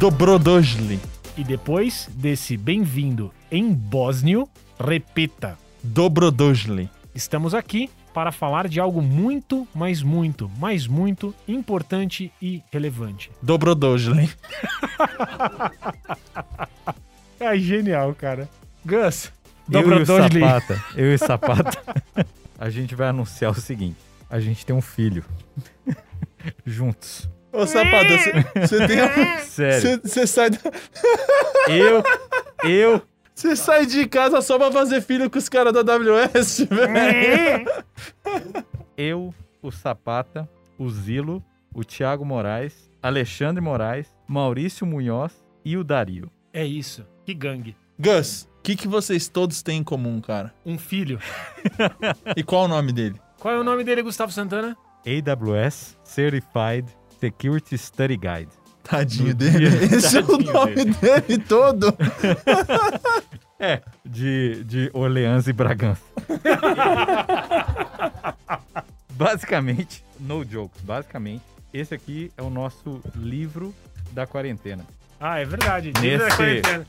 Dobrodošli. E depois desse bem-vindo em bósnio, repita. Dobrodošli. Estamos aqui para falar de algo muito, mas muito, mas muito importante e relevante. Dobrodošli. É genial, cara. Gus, Eu e o. Sapata, eu e o Sapata, a gente vai anunciar o seguinte. A gente tem um filho. Juntos. Ô, Sapada, você tem um... Sério. Você sai, da- Eu, eu, cê sai de casa só pra fazer filho com os caras da WS, velho. eu, o Sapata, o Zilo, o Thiago Moraes, Alexandre Moraes, Maurício Munhoz e o Dario. É isso. Que gangue. Gus, o que, que vocês todos têm em comum, cara? Um filho. E qual o nome dele? Qual é o nome dele, Gustavo Santana? AWS Certified Security Study Guide. Tadinho No dele. dia- Esse é o Tadinho nome dele. dele todo. É, de, de Orleans e Bragança. basicamente, no jokes, basicamente, esse aqui é o nosso livro da quarentena. Ah, é verdade. Nesse- Livro da quarentena.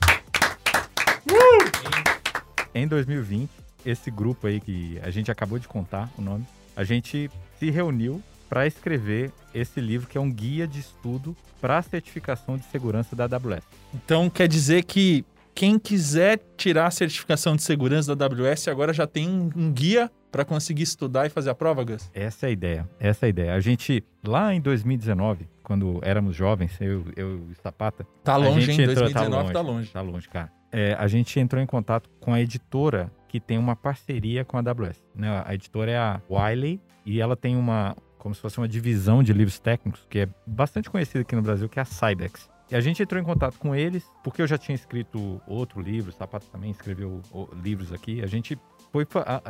Em 2020, esse grupo aí que a gente acabou de contar o nome, a gente se reuniu para escrever esse livro que é um guia de estudo para a certificação de segurança da AWS. Então quer dizer que quem quiser tirar a certificação de segurança da AWS agora já tem um guia pra conseguir estudar e fazer a prova, Gus? Essa é a ideia, essa é a ideia. A gente, lá em 2019, quando éramos jovens, eu, eu e o Sapata, Tá A longe, hein? entrou- 2019 tá tá longe. longe. Tá longe, cara. É, a gente entrou em contato com a editora que tem uma parceria com a AWS. Né? A editora é a Wiley e ela tem uma, como se fosse uma divisão de livros técnicos que é bastante conhecida aqui no Brasil, que é a Cybex. E a gente entrou em contato com eles porque eu já tinha escrito outro livro, Sapato também escreveu livros aqui. A gente foi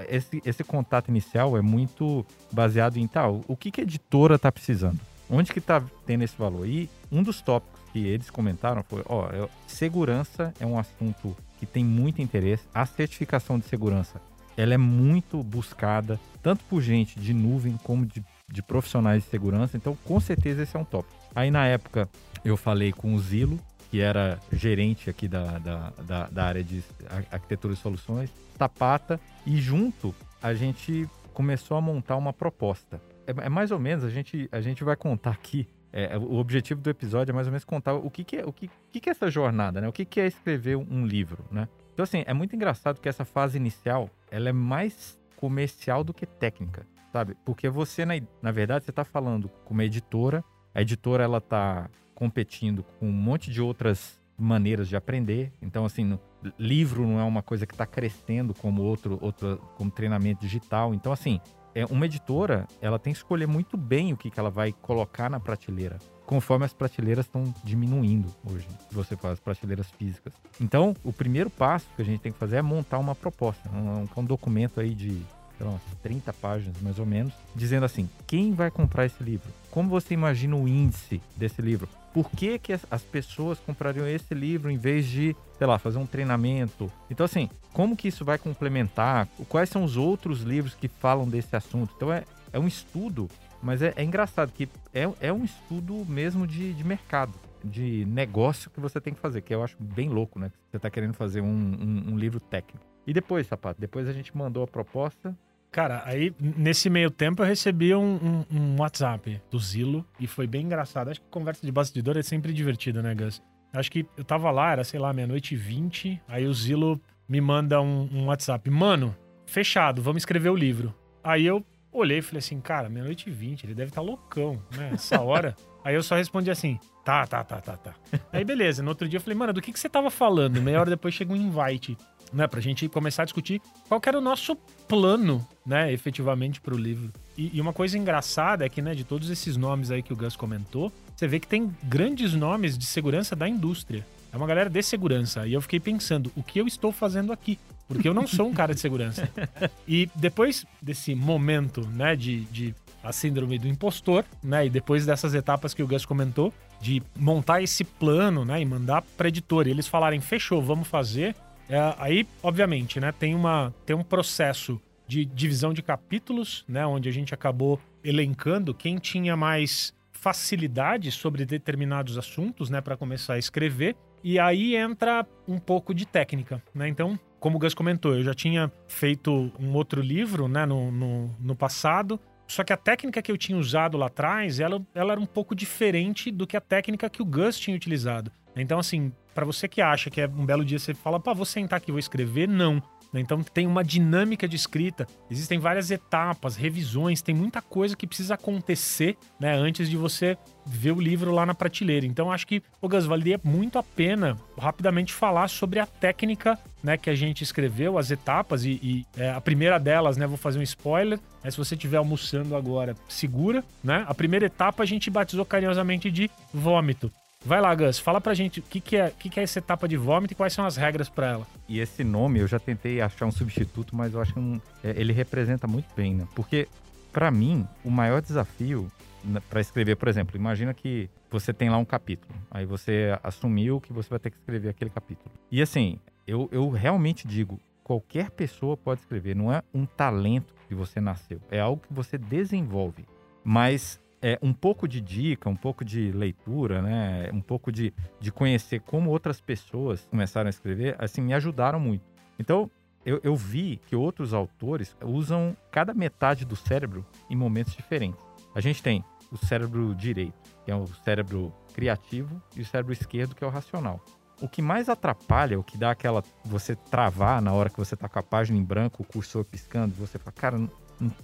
esse, esse contato inicial é muito baseado em tal, o que, que a editora tá precisando? Onde que tá tendo esse valor? E um dos tópicos que eles comentaram foi, ó, eu- segurança é um assunto que tem muito interesse. A certificação de segurança, ela é muito buscada, tanto por gente de nuvem como de, de profissionais de segurança. Então, com certeza esse é um tópico. Aí na época eu falei com o Zilo, que era gerente aqui da, da, da, da área de ar- arquitetura e soluções, Tapata, e junto a gente começou a montar uma proposta. É, é mais ou menos, a gente, a gente vai contar aqui. é, o objetivo do episódio é mais ou menos contar o que, que é o que, que, que é essa jornada, né? O que, que é escrever um livro, né? Então, assim, é muito engraçado que essa fase inicial ela é mais comercial do que técnica, sabe? Porque você, na, na verdade, você está falando com uma editora, a editora ela tá competindo com um monte de outras maneiras de aprender. Então, assim, no- livro não é uma coisa que está crescendo como outro, outro, como treinamento digital. Então, assim, é uma editora, ela tem que escolher muito bem o que, que ela vai colocar na prateleira, conforme as prateleiras estão diminuindo hoje, se você faz prateleiras físicas. Então, o primeiro passo que a gente tem que fazer é montar uma proposta, um, um documento aí de sei lá, umas 30 páginas mais ou menos, dizendo assim: quem vai comprar esse livro? Como você imagina o índice desse livro? Por que, que as, as pessoas comprariam esse livro em vez de, sei lá, fazer um treinamento? Então, assim, como que isso vai complementar? Quais são os outros livros que falam desse assunto? Então, é, é um estudo, mas é, é engraçado que é, é um estudo mesmo de, de mercado, de negócio que você tem que fazer, que eu acho bem louco, né? Você está querendo fazer um, um- um livro técnico. E depois, Sapato, depois a gente mandou a proposta. Cara, aí nesse meio tempo eu recebi um, um- um WhatsApp do Zilo e foi bem engraçado. Acho que conversa de bastidor é sempre divertida, né, Gus? Acho que eu tava lá, era sei lá, meia-noite e vinte. Aí o Zilo me manda um, um WhatsApp. Mano, fechado, vamos escrever o livro. Aí eu olhei e falei assim, cara, meia-noite e vinte, ele deve estar loucão, né? Essa hora. Aí eu só respondi assim, tá, tá, tá, tá, tá. Aí beleza, no outro dia eu falei, mano, do que, que você tava falando? Meia hora depois chega um invite, né? Pra gente começar a discutir qual que era o nosso plano, né, efetivamente pro livro. E, e uma coisa engraçada é que, né, de todos esses nomes aí que o Gus comentou, você vê que tem grandes nomes de segurança da indústria. É uma galera de segurança. E eu fiquei pensando, o que eu estou fazendo aqui? Porque eu não sou um cara de segurança. E depois desse momento, né, de, de a síndrome do impostor, né, e depois dessas etapas que o Gus comentou, de montar esse plano, né, e mandar para editora, e eles falarem, fechou, vamos fazer. É, aí, obviamente, né, tem, uma, tem um processo de divisão de capítulos, né, onde a gente acabou elencando quem tinha mais facilidade sobre determinados assuntos, né, para começar a escrever. E aí entra um pouco de técnica, né? Então, como o Gus comentou, eu já tinha feito um outro livro, né, no, no, no passado. Só que a técnica que eu tinha usado lá atrás, ela, ela era um pouco diferente do que a técnica que o Gus tinha utilizado. Então, assim, para você que acha que é um belo dia você fala, pá, vou sentar aqui vou escrever, não. Né? Então tem uma dinâmica de escrita, existem várias etapas, revisões, tem muita coisa que precisa acontecer né, antes de você ver o livro lá na prateleira. Então acho que, o Gus, valeria muito a pena rapidamente falar sobre a técnica né, que a gente escreveu, as etapas, e, e é, a primeira delas, né, vou fazer um spoiler, né, se você estiver almoçando agora, segura, né? A primeira etapa a gente batizou carinhosamente de vômito. Vai lá, Gus, fala pra gente o que, que, é, que, que é essa etapa de vômito e quais são as regras para ela. E esse nome, eu já tentei achar um substituto, mas eu acho que um, é, ele representa muito bem, né? Porque, para mim, o maior desafio para escrever, por exemplo, imagina que você tem lá um capítulo, aí você assumiu que você vai ter que escrever aquele capítulo. E assim, eu, eu realmente digo, qualquer pessoa pode escrever, não é um talento que você nasceu, é algo que você desenvolve. Mas é, um pouco de dica, um pouco de leitura, né? Um pouco de, de conhecer como outras pessoas começaram a escrever, assim, me ajudaram muito. Então, eu, eu vi que outros autores usam cada metade do cérebro em momentos diferentes. A gente tem o cérebro direito, que é o cérebro criativo, e o cérebro esquerdo, que é o racional. O que mais atrapalha, o que dá aquela. você travar na hora que você tá com a página em branco, o cursor piscando, você fala, cara, não,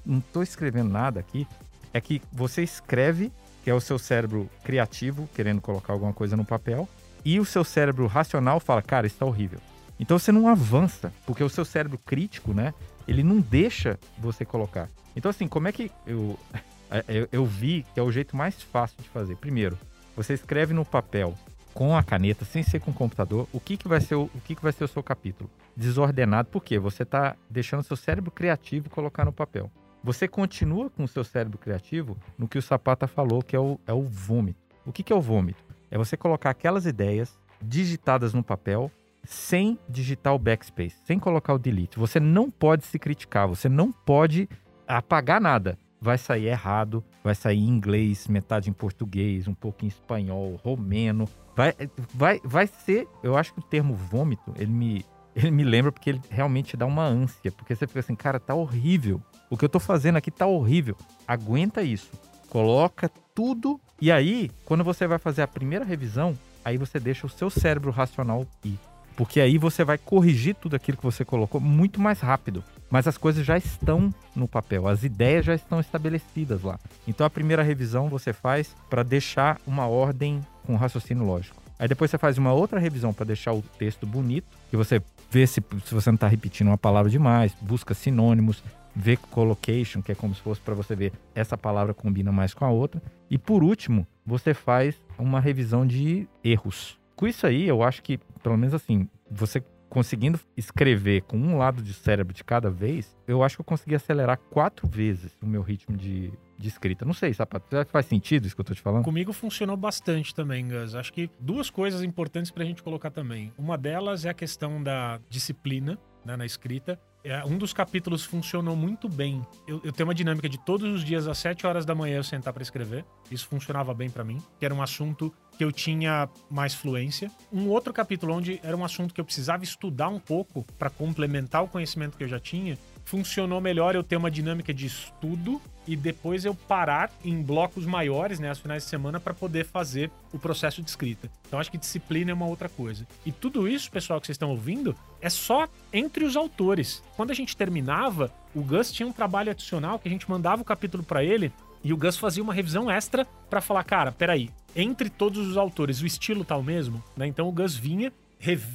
não tô escrevendo nada aqui, é que você escreve, que é o seu cérebro criativo, querendo colocar alguma coisa no papel, e o seu cérebro racional fala, cara, isso tá horrível. Então você não avança, porque o seu cérebro crítico, né, ele não deixa você colocar. Então assim, como é que eu, eu, eu vi que é o jeito mais fácil de fazer? Primeiro, você escreve no papel com a caneta, sem ser com o computador, o que, que vai ser o, o que, que vai ser o seu capítulo? Desordenado, porque você está deixando seu cérebro criativo colocar no papel. Você continua com o seu cérebro criativo no que o Sapata falou, que é o, é o vômito. O que, que é o vômito? É você colocar aquelas ideias digitadas no papel sem digitar o backspace, sem colocar o delete. Você não pode se criticar, você não pode apagar nada. Vai sair errado, vai sair em inglês, metade em português, um pouco em espanhol, romeno. Vai, vai, vai ser. Eu acho que o termo vômito, ele me, ele me lembra porque ele realmente dá uma ânsia. Porque você fica assim, cara, tá horrível. O que eu tô fazendo aqui tá horrível. Aguenta isso. Coloca tudo. E aí, quando você vai fazer a primeira revisão, aí você deixa o seu cérebro racional ir. Porque aí você vai corrigir tudo aquilo que você colocou muito mais rápido. Mas as coisas já estão no papel, as ideias já estão estabelecidas lá. Então a primeira revisão você faz para deixar uma ordem com raciocínio lógico. Aí depois você faz uma outra revisão para deixar o texto bonito, que você vê se, se você não está repetindo uma palavra demais, busca sinônimos, vê collocation, que é como se fosse para você ver essa palavra combina mais com a outra. E por último, você faz uma revisão de erros. Com isso aí, eu acho que, pelo menos assim, você conseguindo escrever com um lado de cérebro de cada vez, eu acho que eu consegui acelerar quatro vezes o meu ritmo de, de escrita. Não sei, Sapato, faz sentido isso que eu tô te falando? Comigo funcionou bastante também, Gus. Acho que duas coisas importantes pra gente colocar também. Uma delas é a questão da disciplina né, na escrita. É, um dos capítulos funcionou muito bem. Eu, eu, tenho uma dinâmica de todos os dias às 7 horas da manhã eu sentar para escrever. Isso funcionava bem para mim, que era um assunto que eu tinha mais fluência. Um outro capítulo onde era um assunto que eu precisava estudar um pouco para complementar o conhecimento que eu já tinha, funcionou melhor eu ter uma dinâmica de estudo e depois eu parar em blocos maiores, né, aos finais de semana, para poder fazer o processo de escrita. Então acho que disciplina é uma outra coisa. E tudo isso, pessoal, que vocês estão ouvindo, é só entre os autores. Quando a gente terminava, o Gus tinha um trabalho adicional que a gente mandava o capítulo para ele e o Gus fazia uma revisão extra para falar, cara, peraí, entre todos os autores, o estilo tá o mesmo, né? Então o Gus vinha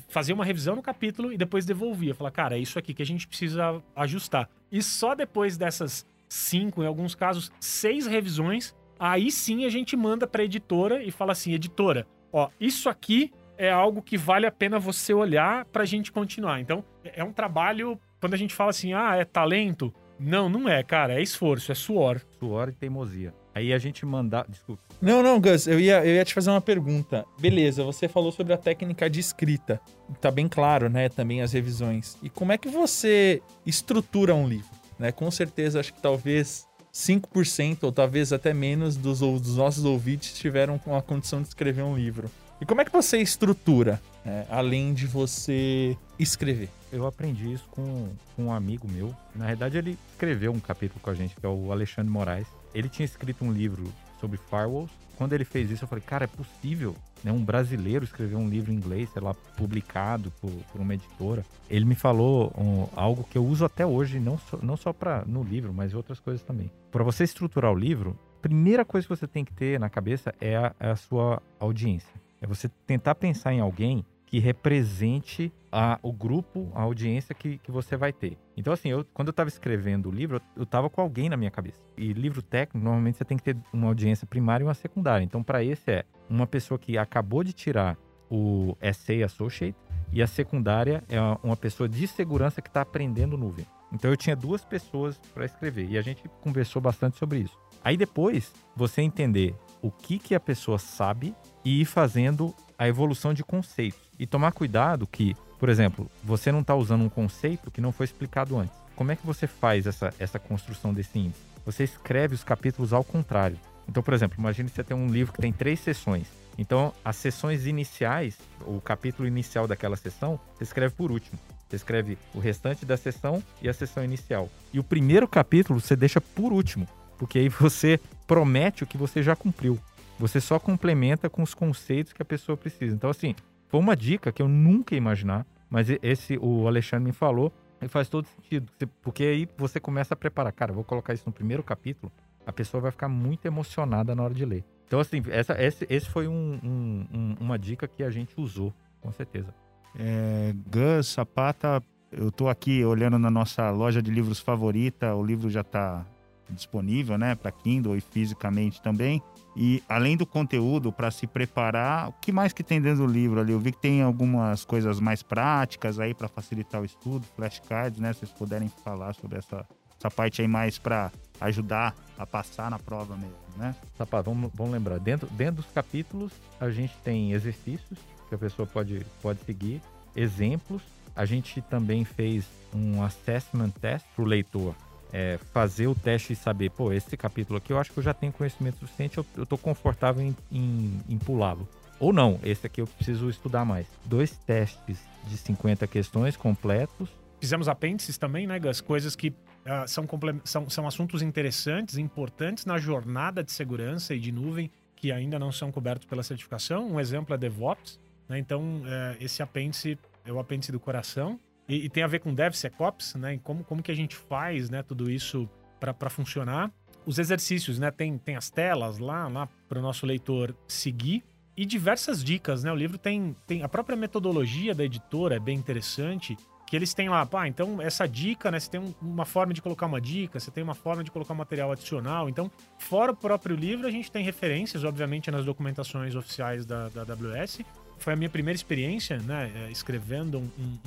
fazer uma revisão no capítulo e depois devolvia. Falar, cara, é isso aqui que a gente precisa ajustar. E só depois dessas cinco, em alguns casos, seis revisões, aí sim a gente manda pra editora e fala assim: editora, ó, isso aqui é algo que vale a pena você olhar pra gente continuar. Então, é um trabalho. Quando a gente fala assim, ah, é talento. Não, não é, cara. É esforço, é suor. Suor e teimosia. Aí a gente mandar. Desculpa. Não, não, Gus, eu ia, eu ia te fazer uma pergunta. Beleza, você falou sobre a técnica de escrita. Tá bem claro, né? Também as revisões. E como é que você estrutura um livro? Né? Com certeza, acho que talvez 5% ou talvez até menos dos, dos nossos ouvintes tiveram a condição de escrever um livro. E como é que você estrutura, é, além de você escrever? Eu aprendi isso com, com um amigo meu. Na verdade, ele escreveu um capítulo com a gente, que é o Alexandre Moraes. Ele tinha escrito um livro sobre firewalls. Quando ele fez isso, eu falei, cara, é possível né, um brasileiro escrever um livro em inglês, sei lá, publicado por, por uma editora. Ele me falou um, algo que eu uso até hoje, não só, não só pra, no livro, mas outras coisas também. Para você estruturar o livro, primeira coisa que você tem que ter na cabeça é a, é a sua audiência. É você tentar pensar em alguém que represente a, o grupo, a audiência que, que você vai ter. Então, assim, eu, quando eu estava escrevendo o livro, eu estava com alguém na minha cabeça. E livro técnico, normalmente você tem que ter uma audiência primária e uma secundária. Então, para esse é uma pessoa que acabou de tirar o Essay Associate e a secundária é uma pessoa de segurança que está aprendendo nuvem. Então, eu tinha duas pessoas para escrever e a gente conversou bastante sobre isso. Aí depois, você entender o que, que a pessoa sabe e ir fazendo a evolução de conceitos. E tomar cuidado que, por exemplo, você não está usando um conceito que não foi explicado antes. Como é que você faz essa, essa construção desse índice? Você escreve os capítulos ao contrário. Então, por exemplo, imagine você tem um livro que tem três sessões. Então, as sessões iniciais, o capítulo inicial daquela sessão, você escreve por último. Você escreve o restante da sessão e a sessão inicial. E o primeiro capítulo você deixa por último, porque aí você promete o que você já cumpriu. Você só complementa com os conceitos que a pessoa precisa. Então, assim, foi uma dica que eu nunca ia imaginar, mas esse o Alexandre me falou e faz todo sentido. Porque aí você começa a preparar. Cara, vou colocar isso no primeiro capítulo, a pessoa vai ficar muito emocionada na hora de ler. Então, assim, essa, esse, esse foi um, um, um, uma dica que a gente usou, com certeza. É, Gus, Sapata, eu estou aqui olhando na nossa loja de livros favorita, o livro já está disponível, né, para Kindle e fisicamente também. E além do conteúdo para se preparar, o que mais que tem dentro do livro ali? Eu vi que tem algumas coisas mais práticas aí para facilitar o estudo, flashcards, né? Se vocês puderem falar sobre essa, essa parte aí mais para ajudar a passar na prova mesmo, né? Sapato, vamos, vamos lembrar, dentro, dentro dos capítulos a gente tem exercícios que a pessoa pode, pode seguir, exemplos. A gente também fez um assessment test para o leitor é, fazer o teste e saber, pô, esse capítulo aqui eu acho que eu já tenho conhecimento suficiente, eu, eu tô confortável em, em, em pulá-lo. Ou não, esse aqui eu preciso estudar mais. Dois testes de 50 questões completos. Fizemos apêndices também, né, Gus? Coisas que uh, são, são, são assuntos interessantes, importantes na jornada de segurança e de nuvem que ainda não são cobertos pela certificação. Um exemplo é DevOps. Né? Então, uh, esse apêndice é o apêndice do coração. E, e, tem a ver com DevSecOps, né? como, como que a gente faz né, tudo isso para funcionar. Os exercícios, né? Tem, tem as telas lá, lá para o nosso leitor seguir. E diversas dicas, né? O livro tem, tem a própria metodologia da editora, é bem interessante. Que eles têm lá, pá, então essa dica, né? Você tem um, uma forma de colocar uma dica, você tem uma forma de colocar um material adicional. Então, fora o próprio livro, a gente tem referências, obviamente, nas documentações oficiais da, da AWS. Foi a minha primeira experiência, né? É, escrevendo um, um,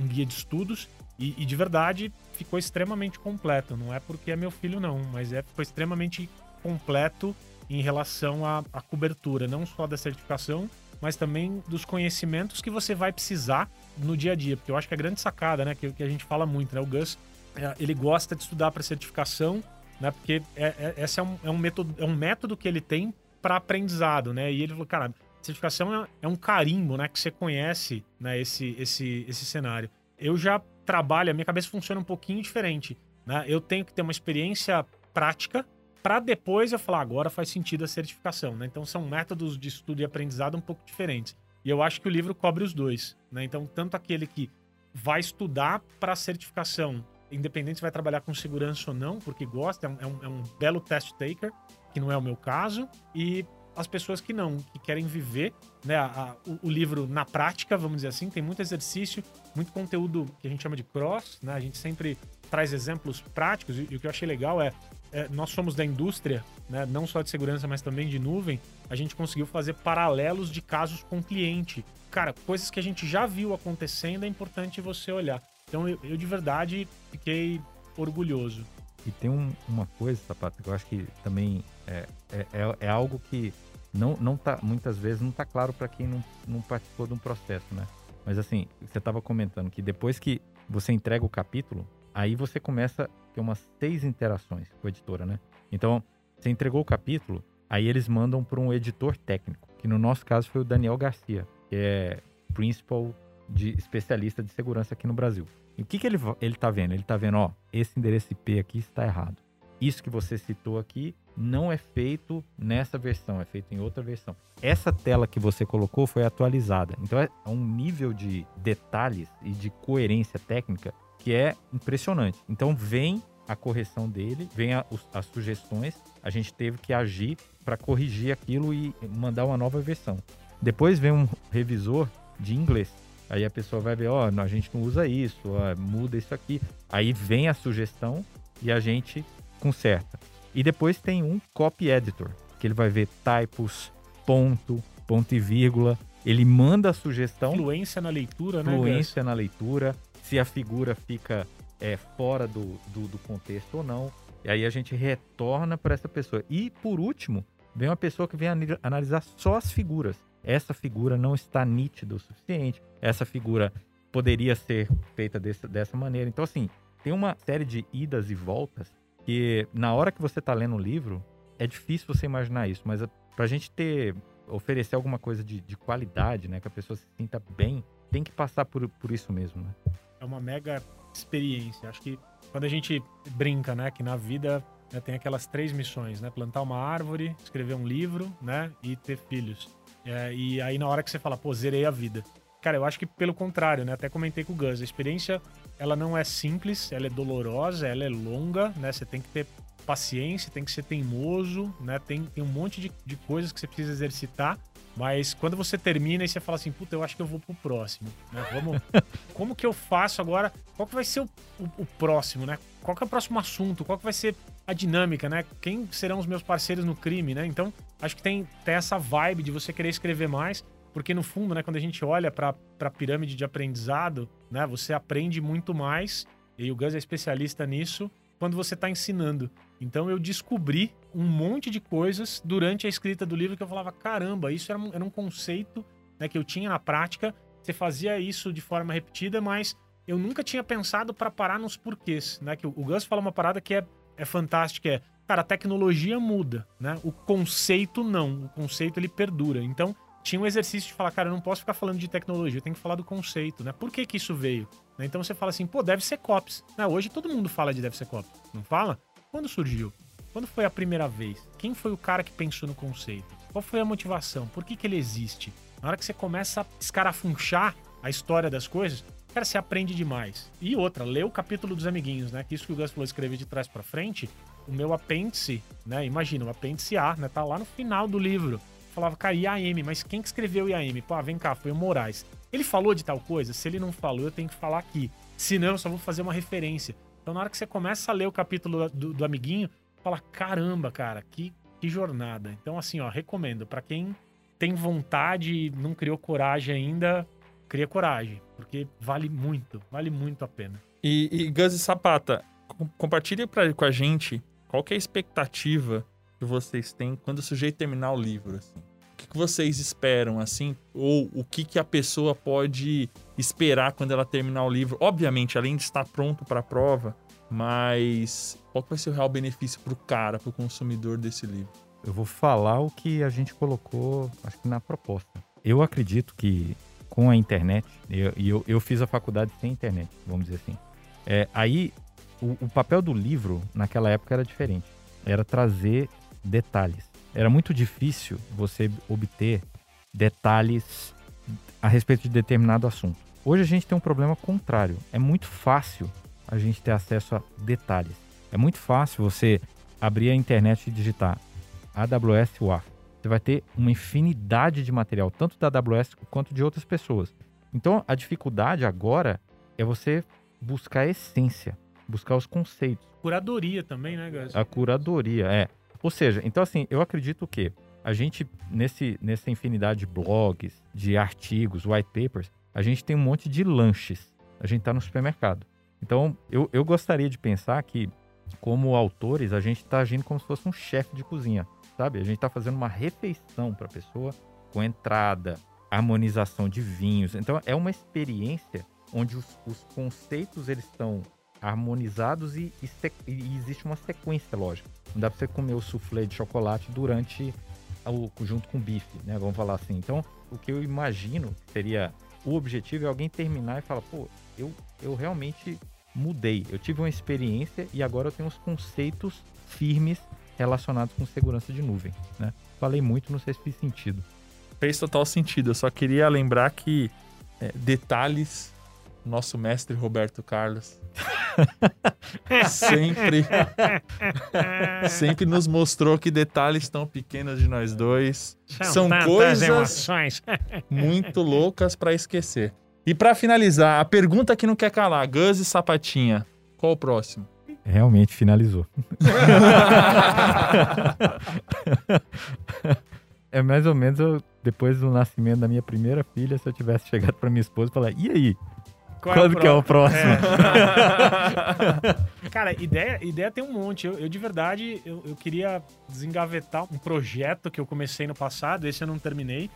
um guia de estudos e, e, de verdade ficou extremamente completo. Não é porque é meu filho, não, mas é ficou extremamente completo em relação à, à cobertura, não só da certificação, mas também dos conhecimentos que você vai precisar no dia a dia. Porque eu acho que a grande sacada, né, que, que a gente fala muito, né, o Gus, é, ele gosta de estudar para certificação, né, porque é, é, esse é um, é, um método, é um método que ele tem para aprendizado, né, e ele falou, cara, certificação é, é, um carimbo, né? Que você conhece né, esse, esse, esse cenário. Eu já trabalho, a minha cabeça funciona um pouquinho diferente. Né? Eu tenho que ter uma experiência prática para depois eu falar, agora faz sentido a certificação. Né? Então são métodos de estudo e aprendizado um pouco diferentes. E eu acho que o livro cobre os dois. Né? Então, tanto aquele que vai estudar para a certificação, independente se vai trabalhar com segurança ou não, porque gosta, é um, é um, é um belo test taker, que não é o meu caso, e as pessoas que não, que querem viver né, a, a, o, o, livro na prática, vamos dizer assim. Tem muito exercício, muito conteúdo que a gente chama de cross, né? A gente sempre traz exemplos práticos e, e o que eu achei legal é, é, nós somos da indústria, né, não só de segurança, mas também de nuvem. A gente conseguiu fazer paralelos de casos com cliente. Cara, coisas que a gente já viu acontecendo, é importante você olhar. Então eu, eu de verdade fiquei orgulhoso. E tem um, uma coisa, Sapato, que eu acho que também é, é, é, é algo que não, não tá, muitas vezes não está claro para quem não, não participou de um processo, né? Mas assim, você estava comentando que depois que você entrega o capítulo, aí você começa a ter umas seis interações com a editora, né? Então, você entregou o capítulo, aí eles mandam para um editor técnico, que no nosso caso foi o Daniel Garcia, que é principal de especialista de segurança aqui no Brasil. E o que, que ele, ele tá vendo? Ele tá vendo, ó, esse endereço IP aqui está errado. Isso que você citou aqui não é feito nessa versão, é feito em outra versão. Essa tela que você colocou foi atualizada. Então é um nível de detalhes e de coerência técnica que é impressionante. Então vem a correção dele, vem a, as sugestões, a gente teve que agir para corrigir aquilo e mandar uma nova versão. Depois vem um revisor de inglês. Aí a pessoa vai ver, ó, oh, a gente não usa isso, ó, muda isso aqui. Aí vem a sugestão e a gente conserta. E depois tem um copy editor, que ele vai ver typos, ponto, ponto e vírgula. Ele manda a sugestão. Fluência na leitura, né? Fluência na leitura. Se a figura fica é, fora do, do, do contexto ou não. E aí a gente retorna para essa pessoa. E por último, vem uma pessoa que vem analisar só as figuras. Essa figura não está nítida o suficiente. Essa figura poderia ser feita desse, dessa maneira. Então, assim, tem uma série de idas e voltas que na hora que você está lendo o livro, é difícil você imaginar isso, mas para a gente ter, oferecer alguma coisa de, de, qualidade, né, que a pessoa se sinta bem, tem que passar por, por isso mesmo, né? É uma mega experiência. Acho que quando a gente brinca, né, que na vida né, tem aquelas três missões, né, plantar uma árvore, escrever um livro, né, e ter filhos. É, e aí na hora que você fala, pô, zerei a vida. Cara, eu acho que pelo contrário, né? Até comentei com o Gus, a experiência ela não é simples, ela é dolorosa, ela é longa, né? Você tem que ter paciência, tem que ser teimoso, né? Tem, tem um monte de, de coisas que você precisa exercitar. Mas quando você termina e você fala assim, puta, eu acho que eu vou pro próximo, né? Vamos, como que eu faço agora? Qual que vai ser o, o, o, próximo, né? Qual que é o próximo assunto? Qual que vai ser a dinâmica, né? Quem serão os meus parceiros no crime, né? Então, acho que tem, tem essa vibe de você querer escrever mais. Porque no fundo, né, quando a gente olha para a pirâmide de aprendizado, né, você aprende muito mais, e o Gus é especialista nisso, quando você está ensinando. Então eu descobri um monte de coisas durante a escrita do livro que eu falava: caramba, isso era um, era um conceito né, que eu tinha na prática. Você fazia isso de forma repetida, mas eu nunca tinha pensado para parar nos porquês. Né? Que o, Gus fala uma parada que é, é fantástica: é, cara, a tecnologia muda, né? o conceito não. O conceito ele perdura. Então tinha um exercício de falar, cara, eu não posso ficar falando de tecnologia, eu tenho que falar do conceito, né? Por que que isso veio? Né? Então você fala assim, pô, deve ser COPS. Né? Hoje todo mundo fala de deve ser COPS, não fala? Quando surgiu? Quando foi a primeira vez? Quem foi o cara que pensou no conceito? Qual foi a motivação? Por que que ele existe? Na hora que você começa a escarafunchar a história das coisas, cara, você aprende demais. E outra, lê o capítulo dos amiguinhos, né? Que isso que o Gus falou, de trás para frente, o meu apêndice, né? Imagina, o apêndice A, né? Tá lá no final do livro falava, cara, IAM, mas quem que escreveu IAM? Pô, ah, vem cá, foi o Moraes. Ele falou de tal coisa? Se ele não falou, eu tenho que falar aqui. Se não, eu só vou fazer uma referência. Então, na hora que você começa a ler o capítulo do, do amiguinho, fala, caramba, cara, que, que jornada. Então, assim, ó, recomendo. para quem tem vontade e não criou coragem ainda, cria coragem. Porque vale muito, vale muito a pena. E, e Gus e Sapata, compartilhe pra, com a gente qual que é a expectativa que vocês têm quando o sujeito terminar o livro? Assim? O que, que vocês esperam, assim? Ou o que, que a pessoa pode esperar quando ela terminar o livro? Obviamente, além de estar pronto para a prova, mas qual que vai ser o real benefício para o cara, para o consumidor desse livro? Eu vou falar o que a gente colocou, acho que na proposta. Eu acredito que com a internet, e eu, eu, eu, fiz a faculdade sem internet, vamos dizer assim. É, aí o, o papel do livro naquela época era diferente. Era trazer detalhes. Era muito difícil você obter detalhes a respeito de determinado assunto. Hoje a gente tem um problema contrário. É muito fácil a gente ter acesso a detalhes. É muito fácil você abrir a internet e digitar AWS WAF. Você vai ter uma infinidade de material, tanto da AWS quanto de outras pessoas. Então a dificuldade agora é você buscar a essência, buscar os conceitos. Curadoria também, né, Gus? A curadoria, é. Ou seja, então assim, eu acredito que a gente, nesse, nessa infinidade de blogs, de artigos, white papers, a gente tem um monte de lanches. A gente está no supermercado. Então, eu, eu gostaria de pensar que, como autores, a gente está agindo como se fosse um chefe de cozinha, sabe? A gente está fazendo uma refeição para a pessoa com entrada, harmonização de vinhos. Então, é uma experiência onde os, os conceitos eles estão harmonizados e, e, e, existe uma sequência lógica. Não dá para você comer o soufflé de chocolate durante o, junto com o bife, né? Vamos falar assim. Então, o que eu imagino seria o objetivo é alguém terminar e falar, pô, eu, eu realmente mudei. Eu tive uma experiência e agora eu tenho os conceitos firmes relacionados com segurança de nuvem, né? Falei muito, não sei se fez sentido. Fez total sentido. Eu só queria lembrar que é, detalhes, nosso mestre Roberto Carlos sempre, sempre nos mostrou que detalhes tão pequenos de nós dois são, são coisas emoções. muito loucas para esquecer. E para finalizar, a pergunta que não quer calar, Gus e Sapatinha, qual o próximo? Realmente finalizou. é mais ou menos eu, depois do nascimento da minha primeira filha, se eu tivesse chegado para minha esposa e falar, e aí? Qual Quando é que é o próximo? É. Cara, ideia, ideia tem um monte. Eu, eu de verdade, eu, eu, queria desengavetar um projeto que eu comecei no passado, esse eu não terminei.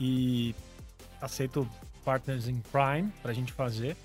E aceito Partners in Prime pra gente fazer.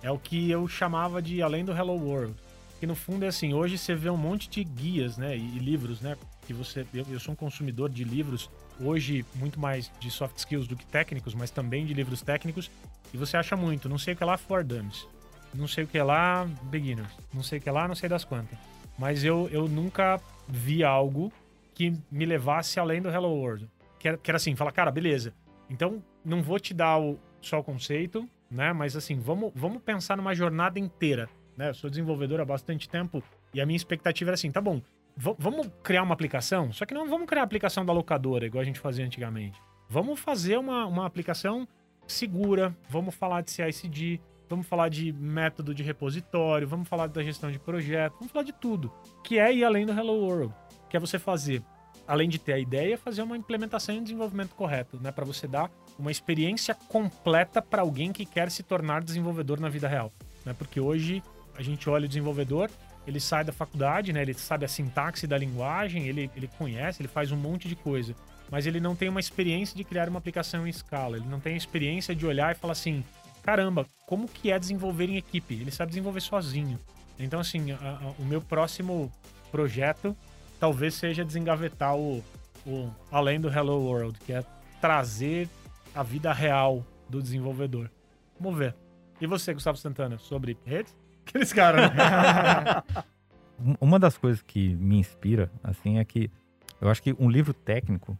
É o que eu chamava de Além do Hello World. Que no fundo é assim, hoje você vê um monte de guias, né? E, e livros, né? Que você. Eu, eu sou um consumidor de livros hoje muito mais de soft skills do que técnicos, mas também de livros técnicos. E você acha muito, não sei o que é lá for dummies, não sei o que é lá beginners, não sei o que é lá, não sei das quantas. Mas eu, eu nunca vi algo que me levasse além do Hello World. Que era, que era assim, falar, cara, beleza. Então, não vou te dar o, só o conceito, né? Mas assim, vamos, vamos pensar numa jornada inteira. Né? Eu sou desenvolvedor há bastante tempo e a minha expectativa era assim, tá bom, vamos criar uma aplicação, só que não vamos criar a aplicação da locadora, igual a gente fazia antigamente. Vamos fazer uma, uma aplicação segura, vamos falar de CICD, vamos falar de método de repositório, vamos falar da gestão de projeto, vamos falar de tudo, que é ir além do Hello World, que é você fazer, além de ter a ideia, fazer uma implementação e um desenvolvimento correto, né, para você dar uma experiência completa para alguém que quer se tornar desenvolvedor na vida real, né? Porque hoje a gente olha o desenvolvedor ele sai da faculdade, né? Ele sabe a sintaxe da linguagem, ele, ele conhece, ele faz um monte de coisa. Mas ele não tem uma experiência de criar uma aplicação em escala. Ele não tem a experiência de olhar e falar assim: caramba, como que é desenvolver em equipe? Ele sabe desenvolver sozinho. Então, assim, a, a, o meu próximo projeto talvez seja desengavetar o, o Além do Hello World, que é trazer a vida real do desenvolvedor. Vamos ver. E você, Gustavo Santana, sobre redes? Aqueles caras, né? Uma das coisas que me inspira, assim, é que eu acho que um livro técnico,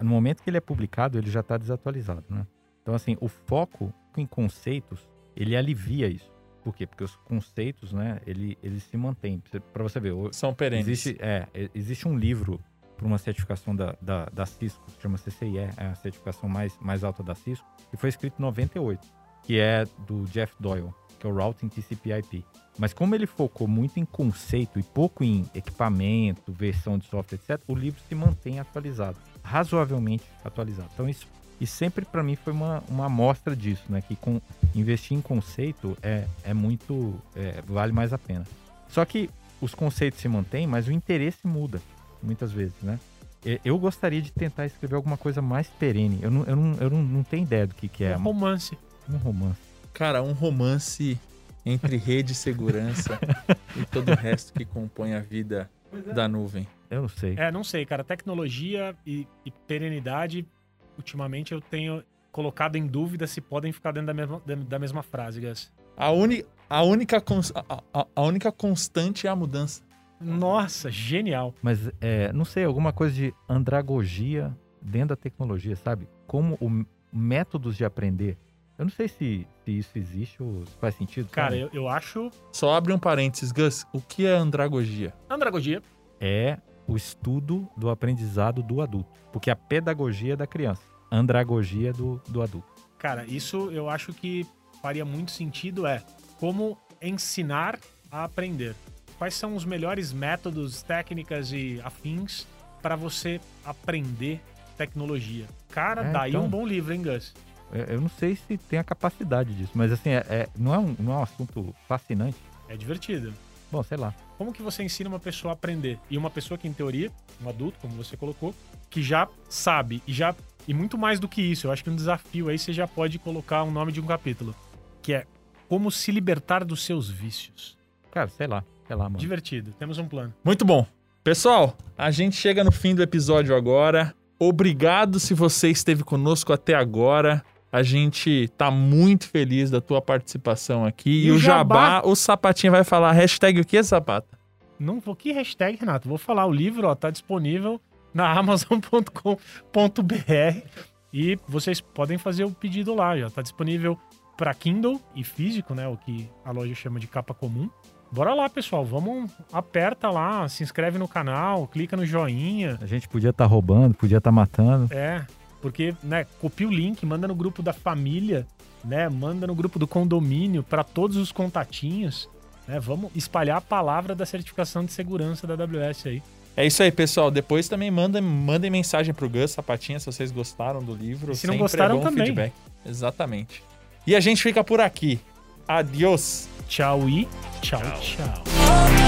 no momento que ele é publicado, ele já está desatualizado, né? Então, assim, o foco em conceitos, ele alivia isso. Por quê? Porque os conceitos, né, ele, eles se mantêm. Para você ver. São perenes. Existe, é, existe um livro para uma certificação da, da, da Cisco, que chama CCIE, é a certificação mais, mais alta da Cisco, que foi escrito em 98, que é do Jeff Doyle que é o Routing TCP/IP. Mas como ele focou muito em conceito e pouco em equipamento, versão de software, etc., o livro se mantém atualizado, razoavelmente atualizado. Então isso e sempre para mim foi uma, uma amostra disso, né? Que com, investir em conceito é, é muito. É, vale mais a pena. Só que os conceitos se mantêm, mas o interesse muda, muitas vezes, né? Eu gostaria de tentar escrever alguma coisa mais perene. Eu não, eu não, eu não, não tenho ideia do que, que é. Um romance. Um romance. Cara, um romance entre rede e segurança e todo o resto que compõe a vida é. da nuvem. Eu não sei. É, não sei, cara. Tecnologia e, e perenidade, ultimamente eu tenho colocado em dúvida se podem ficar dentro da mesma, da mesma frase, Gus. A, uni, a, única, a, a, a única constante é a mudança. Nossa, genial. Mas, é, não sei, alguma coisa de andragogia dentro da tecnologia, sabe? Como o métodos de aprender eu não sei se, se isso existe ou se faz sentido. Cara, eu, eu acho. Só abre um parênteses, Gus. O que é andragogia? Andragogia é o estudo do aprendizado do adulto. Porque a pedagogia é da criança, andragogia é do, do adulto. Cara, isso eu acho que faria muito sentido é como ensinar a aprender. Quais são os melhores métodos, técnicas e afins para você aprender tecnologia? Cara, é, daí então... um bom livro, hein, Gus? É, eu não sei se tem a capacidade disso, mas assim, é, é, não, é um, não é um assunto fascinante. É divertido. Bom, sei lá. Como que você ensina uma pessoa a aprender? E uma pessoa que, em teoria, um adulto, como você colocou, que já sabe e já. E muito mais do que isso, eu acho que um desafio aí você já pode colocar o um nome de um capítulo. Que é como se libertar dos seus vícios. Cara, sei lá, sei lá, mano. Divertido. Temos um plano. Muito bom. Pessoal, a gente chega no fim do episódio agora. Obrigado se você esteve conosco até agora. A gente tá muito feliz da tua participação aqui. E, E o Jabá, Jabá? o Sapatinho vai falar hashtag o que, Sapata? Não vou que hashtag, Renato. Vou falar o livro, ó, tá disponível na amazon.com.br e vocês podem fazer o pedido lá, já tá disponível para Kindle e físico, né, o que a loja chama de capa comum. Bora lá, pessoal, vamos aperta lá, se inscreve no canal, clica no joinha. A gente podia estar roubando, podia estar matando. É, porque, né, copia o link, manda no grupo da família, né, manda no grupo do condomínio para todos os contatinhos, né? Vamos espalhar a palavra da certificação de segurança da AWS aí. É isso aí, pessoal. Depois também mandem, mandem mensagem pro Gus Sapatinha se vocês gostaram do livro. E se não Sempre gostaram é também. feedback. Exatamente. E a gente fica por aqui. Adiós. Tchau e tchau. tchau.